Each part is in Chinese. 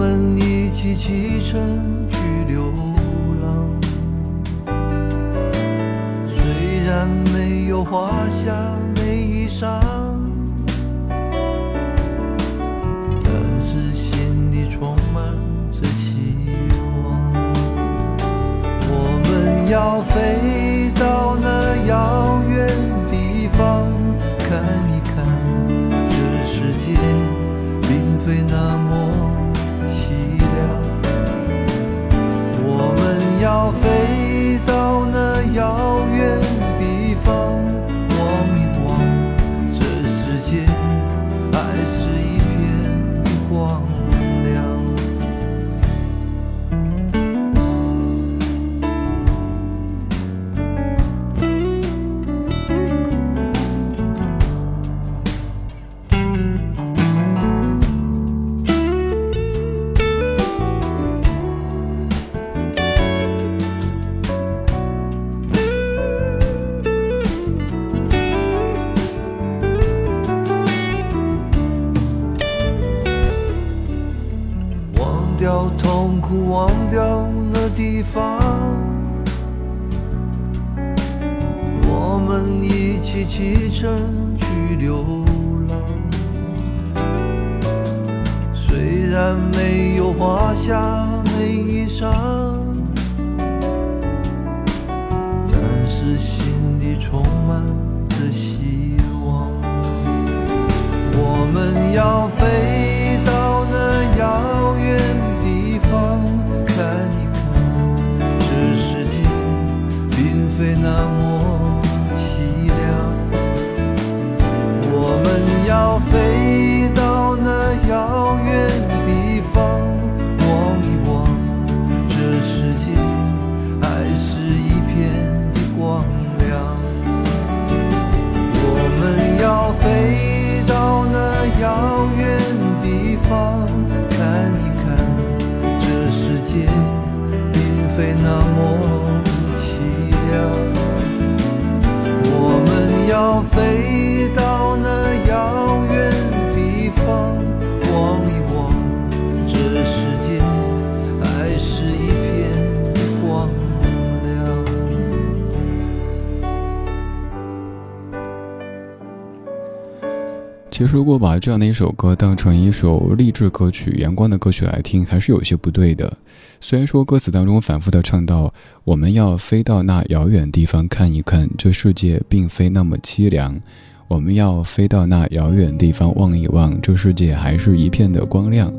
我们一起启程去流浪。虽然没有华厦美衣裳，但是心里充满着希望。我们要飞然没有华夏美衣裳，但是心里充满着希望。我们要飞。方看一看这世界并非那么凄凉。我们要飞。其实，如果把这样的一首歌当成一首励志歌曲、阳光的歌曲来听，还是有些不对的。虽然说歌词当中反复的唱到“我们要飞到那遥远地方看一看，这世界并非那么凄凉”。我们要飞到那遥远地方望一望，这世界还是一片的光亮。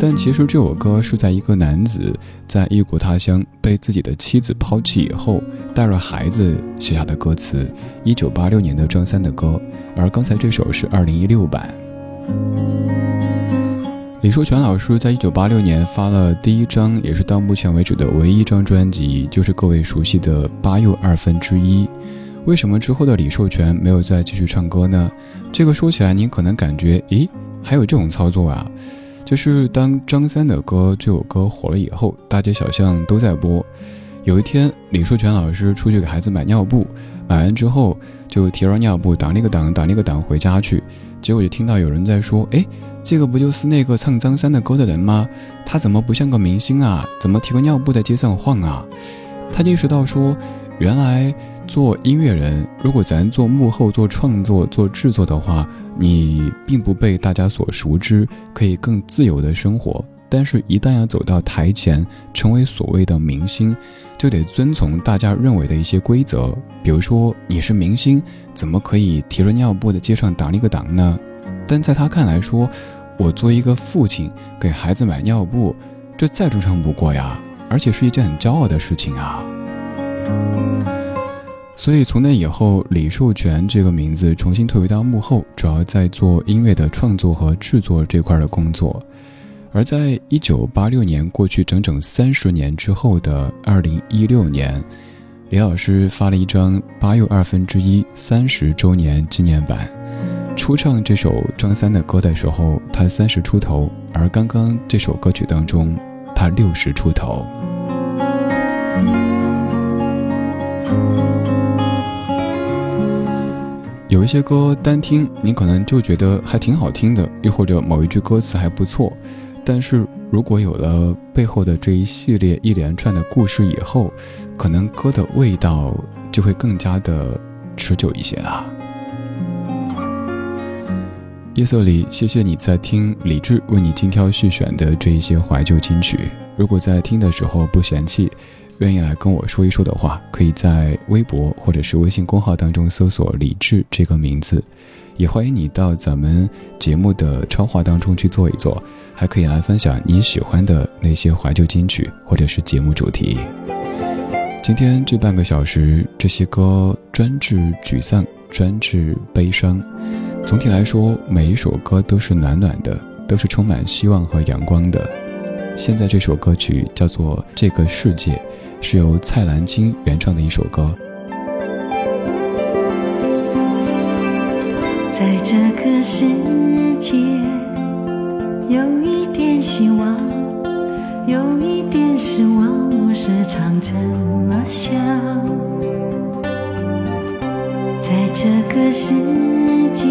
但其实这首歌是在一个男子在异国他乡被自己的妻子抛弃以后，带着孩子写下的歌词。一九八六年的张三的歌，而刚才这首是二零一六版。李寿全老师在一九八六年发了第一张，也是到目前为止的唯一一张专辑，就是各位熟悉的八又二分之一。为什么之后的李寿全没有再继续唱歌呢？这个说起来，您可能感觉，咦，还有这种操作啊？就是当张三的歌这首歌火了以后，大街小巷都在播。有一天，李寿全老师出去给孩子买尿布，买完之后就提着尿布，挡那个挡，挡那个挡回家去。结果就听到有人在说：“哎，这个不就是那个唱张三的歌的人吗？他怎么不像个明星啊？怎么提个尿布在街上晃啊？”他意识到说。原来做音乐人，如果咱做幕后、做创作、做制作的话，你并不被大家所熟知，可以更自由的生活。但是，一旦要走到台前，成为所谓的明星，就得遵从大家认为的一些规则。比如说，你是明星，怎么可以提着尿布在街上挡一个挡呢？但在他看来，说我作为一个父亲给孩子买尿布，这再正常不过呀，而且是一件很骄傲的事情啊。所以从那以后，李寿全这个名字重新退回到幕后，主要在做音乐的创作和制作这块的工作。而在一九八六年过去整整三十年之后的二零一六年，李老师发了一张八又二分之一三十周年纪念版。初唱这首张三的歌的时候，他三十出头；而刚刚这首歌曲当中，他六十出头。有一些歌单听，你可能就觉得还挺好听的，又或者某一句歌词还不错。但是如果有了背后的这一系列一连串的故事以后，可能歌的味道就会更加的持久一些啦。夜色里，谢谢你在听李志为你精挑细选的这一些怀旧金曲。如果在听的时候不嫌弃。愿意来跟我说一说的话，可以在微博或者是微信公号当中搜索“李志”这个名字，也欢迎你到咱们节目的超话当中去坐一坐，还可以来分享你喜欢的那些怀旧金曲或者是节目主题。今天这半个小时，这些歌专治沮丧，专治悲伤。总体来说，每一首歌都是暖暖的，都是充满希望和阳光的。现在这首歌曲叫做《这个世界》。是由蔡澜金原创的一首歌。在这个世界，有一点希望，有一点失望，我时常这么想。在这个世界，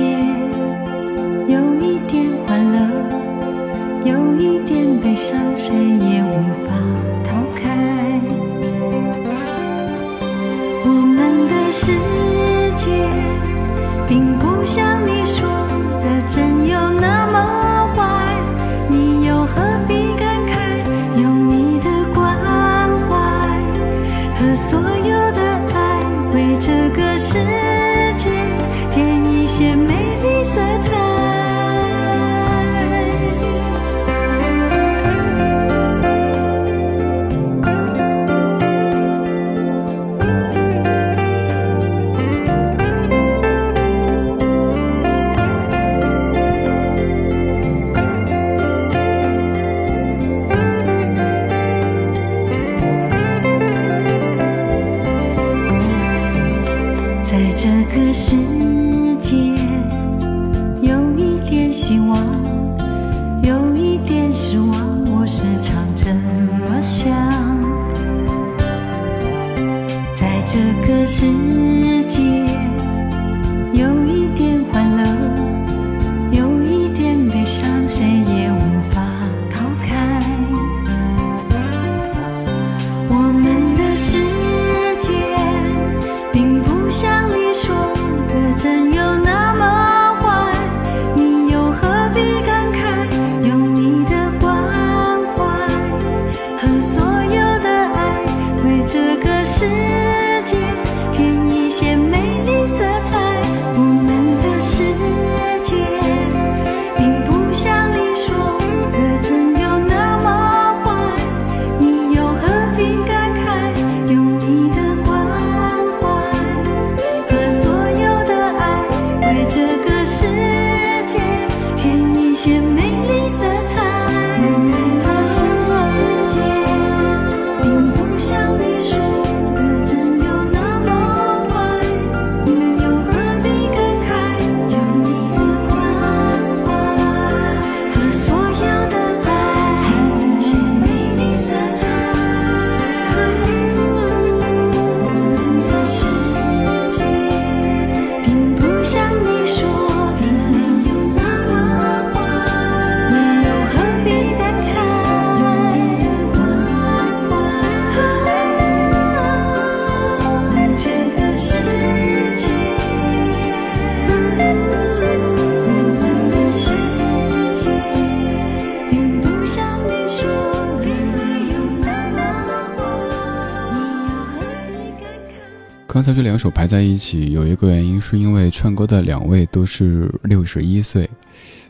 刚才这两首排在一起，有一个原因是因为唱歌的两位都是六十一岁。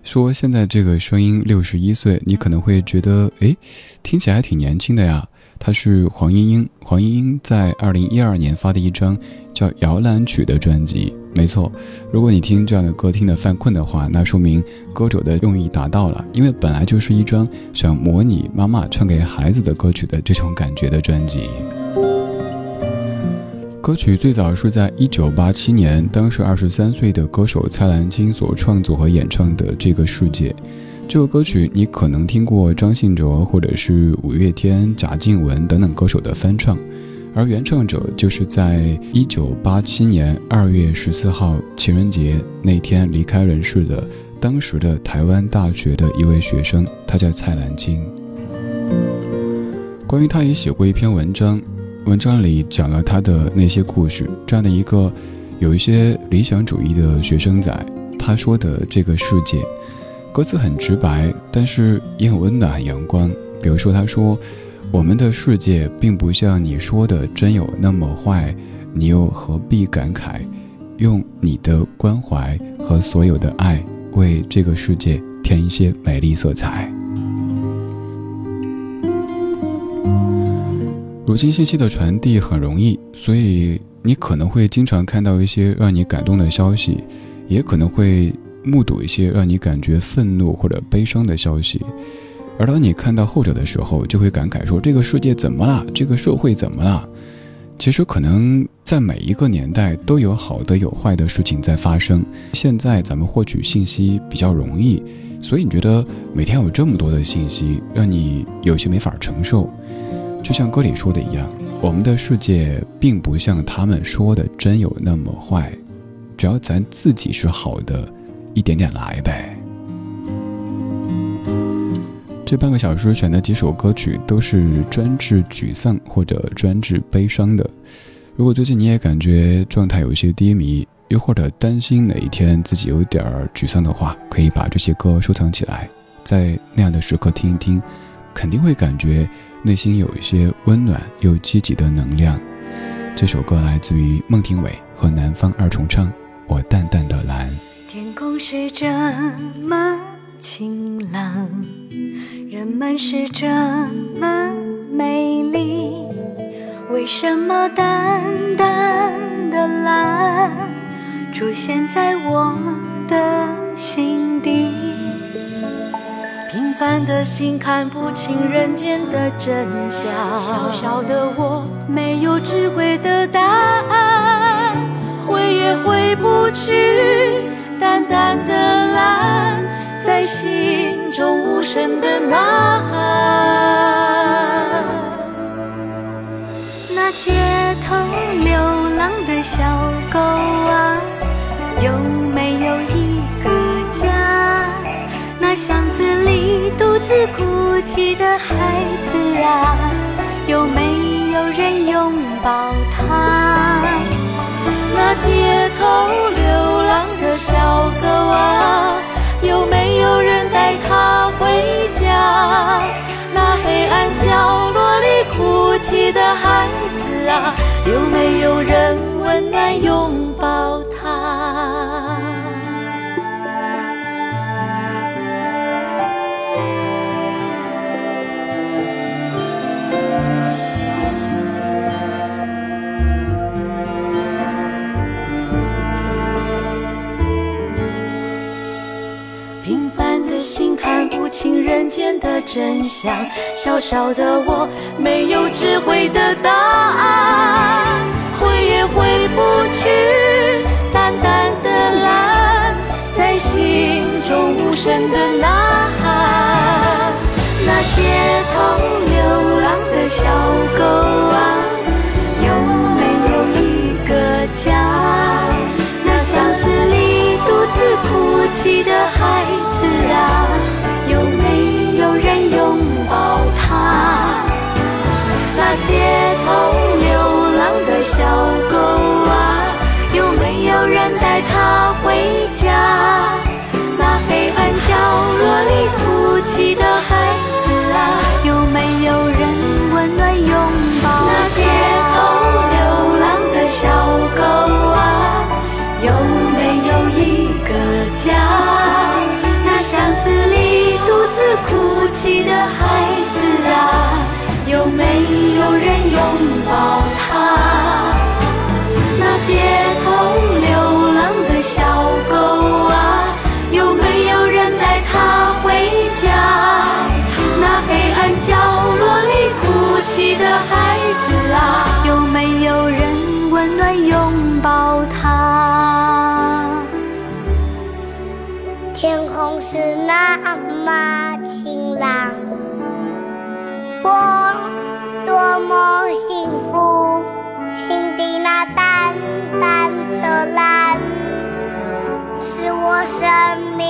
说现在这个声音六十一岁，你可能会觉得，哎，听起来还挺年轻的呀。她是黄莺莺，黄莺莺在二零一二年发的一张叫《摇篮曲》的专辑。没错，如果你听这样的歌听得犯困的话，那说明歌手的用意达到了，因为本来就是一张想模拟妈妈唱给孩子的歌曲的这种感觉的专辑。歌曲最早是在一九八七年，当时二十三岁的歌手蔡澜清所创作和演唱的《这个世界》。这首歌曲你可能听过张信哲或者是五月天、贾静雯等等歌手的翻唱，而原唱者就是在一九八七年二月十四号情人节那天离开人世的当时的台湾大学的一位学生，他叫蔡澜清。关于他也写过一篇文章。文章里讲了他的那些故事，这样的一个有一些理想主义的学生仔，他说的这个世界，歌词很直白，但是也很温暖、很阳光。比如说，他说：“我们的世界并不像你说的真有那么坏，你又何必感慨？用你的关怀和所有的爱，为这个世界添一些美丽色彩。”如今信息的传递很容易，所以你可能会经常看到一些让你感动的消息，也可能会目睹一些让你感觉愤怒或者悲伤的消息。而当你看到后者的时候，就会感慨说：“这个世界怎么了？这个社会怎么了？”其实，可能在每一个年代都有好的有坏的事情在发生。现在咱们获取信息比较容易，所以你觉得每天有这么多的信息，让你有些没法承受。就像歌里说的一样，我们的世界并不像他们说的真有那么坏，只要咱自己是好的，一点点来呗。这半个小时选的几首歌曲都是专治沮丧或者专治悲伤的。如果最近你也感觉状态有些低迷，又或者担心哪一天自己有点沮丧的话，可以把这些歌收藏起来，在那样的时刻听一听，肯定会感觉。内心有一些温暖又积极的能量。这首歌来自于孟庭苇和南方二重唱，《我淡淡的蓝》。天空是这么晴朗，人们是这么美丽，为什么淡淡的蓝出现在我的心底？平凡的心看不清人间的真相，小小的我没有智慧的答案，回也回不去，淡淡的蓝在心中无声的呐喊。那街头流浪的小狗啊，有巷子里独自哭泣的孩子啊，有没有人拥抱他？那街头流浪的小狗啊，有没有人带它回家？那黑暗角落里哭泣的孩子啊，有没有人温暖拥抱清人间的真相，小小的我没有智慧的答案，回也回不去，淡淡的蓝在心中无声的呐喊。那街头流浪的小狗啊，有没有一个家？那巷子里独自哭泣的孩头流浪的小狗啊，有没有人带它回家？那黑暗角落里哭泣的孩子啊，有没有人温暖拥抱那街头流浪的小狗啊，有没有一个家？那巷子里。独自哭生命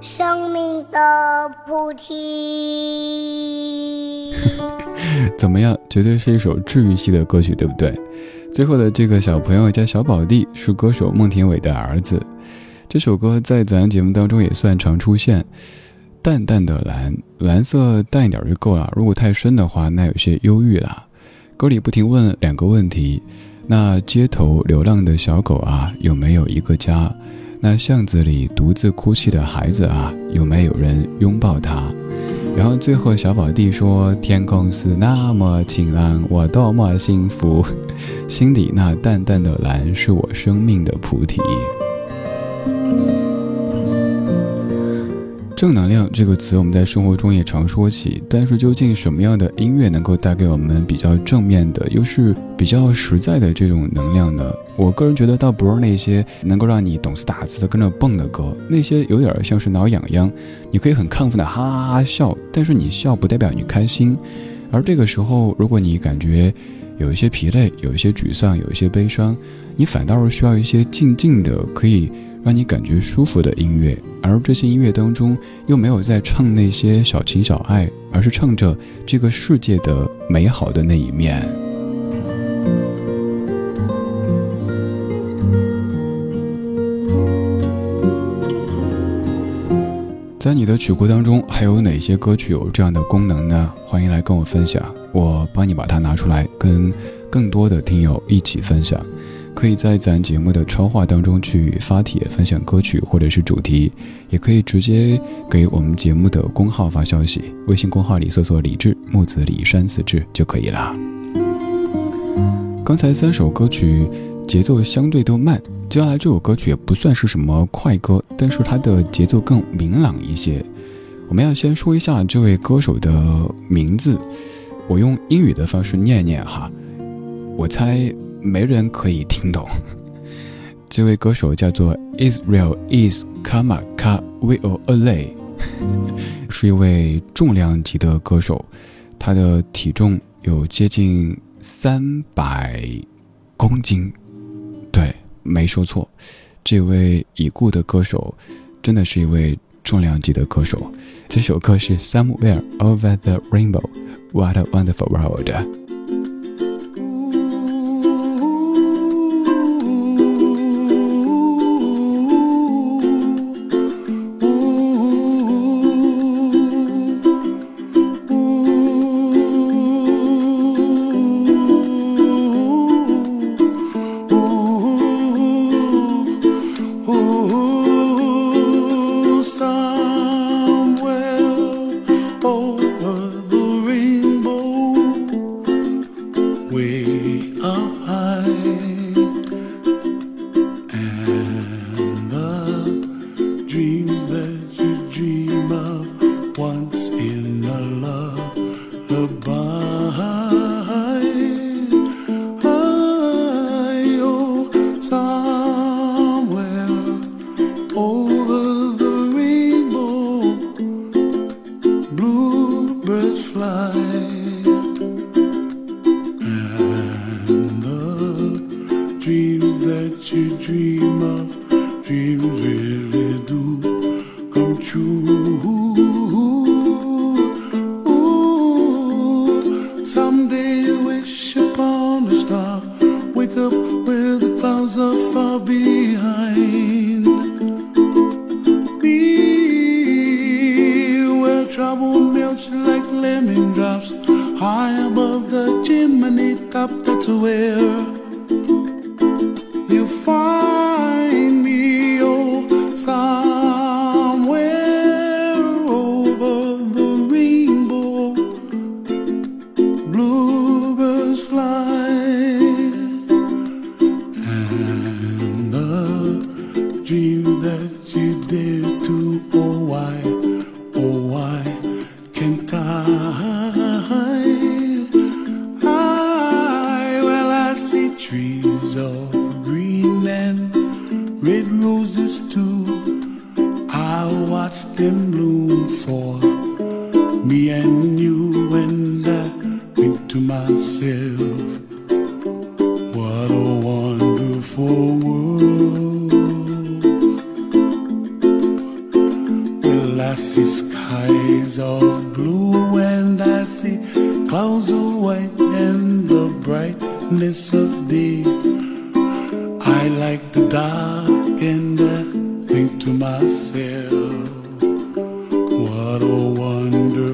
生命的菩提。怎么样？绝对是一首治愈系的歌曲，对不对？最后的这个小朋友叫小宝弟，是歌手孟庭苇的儿子。这首歌在咱节目当中也算常出现。淡淡的蓝，蓝色淡一点就够了。如果太深的话，那有些忧郁了。歌里不停问两个问题：那街头流浪的小狗啊，有没有一个家？那巷子里独自哭泣的孩子啊，有没有人拥抱他？然后最后小宝弟说：“天空是那么晴朗，我多么幸福，心底那淡淡的蓝是我生命的菩提。”正能量这个词，我们在生活中也常说起。但是，究竟什么样的音乐能够带给我们比较正面的，又是比较实在的这种能量呢？我个人觉得，倒不是那些能够让你懂词打字的跟着蹦的歌，那些有点像是挠痒痒，你可以很亢奋的哈哈哈笑，但是你笑不代表你开心。而这个时候，如果你感觉有一些疲累，有一些沮丧，有一些悲伤，你反倒是需要一些静静的可以。让你感觉舒服的音乐，而这些音乐当中又没有在唱那些小情小爱，而是唱着这个世界的美好的那一面。在你的曲库当中，还有哪些歌曲有这样的功能呢？欢迎来跟我分享，我帮你把它拿出来，跟更多的听友一起分享。可以在咱节目的超话当中去发帖分享歌曲或者是主题，也可以直接给我们节目的公号发消息，微信公号里搜索“李志木子李山四志”就可以了。刚才三首歌曲节奏相对都慢，接下来这首歌曲也不算是什么快歌，但是它的节奏更明朗一些。我们要先说一下这位歌手的名字，我用英语的方式念念哈，我猜。没人可以听懂。这位歌手叫做 Israel Is Kamaka w i l a l a y 是一位重量级的歌手，他的体重有接近三百公斤。对，没说错，这位已故的歌手真的是一位重量级的歌手。这首歌是 Somewhere Over the Rainbow，What a Wonderful World。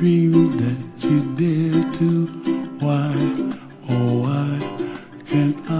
dreams that you dare to, why, oh, why can't I?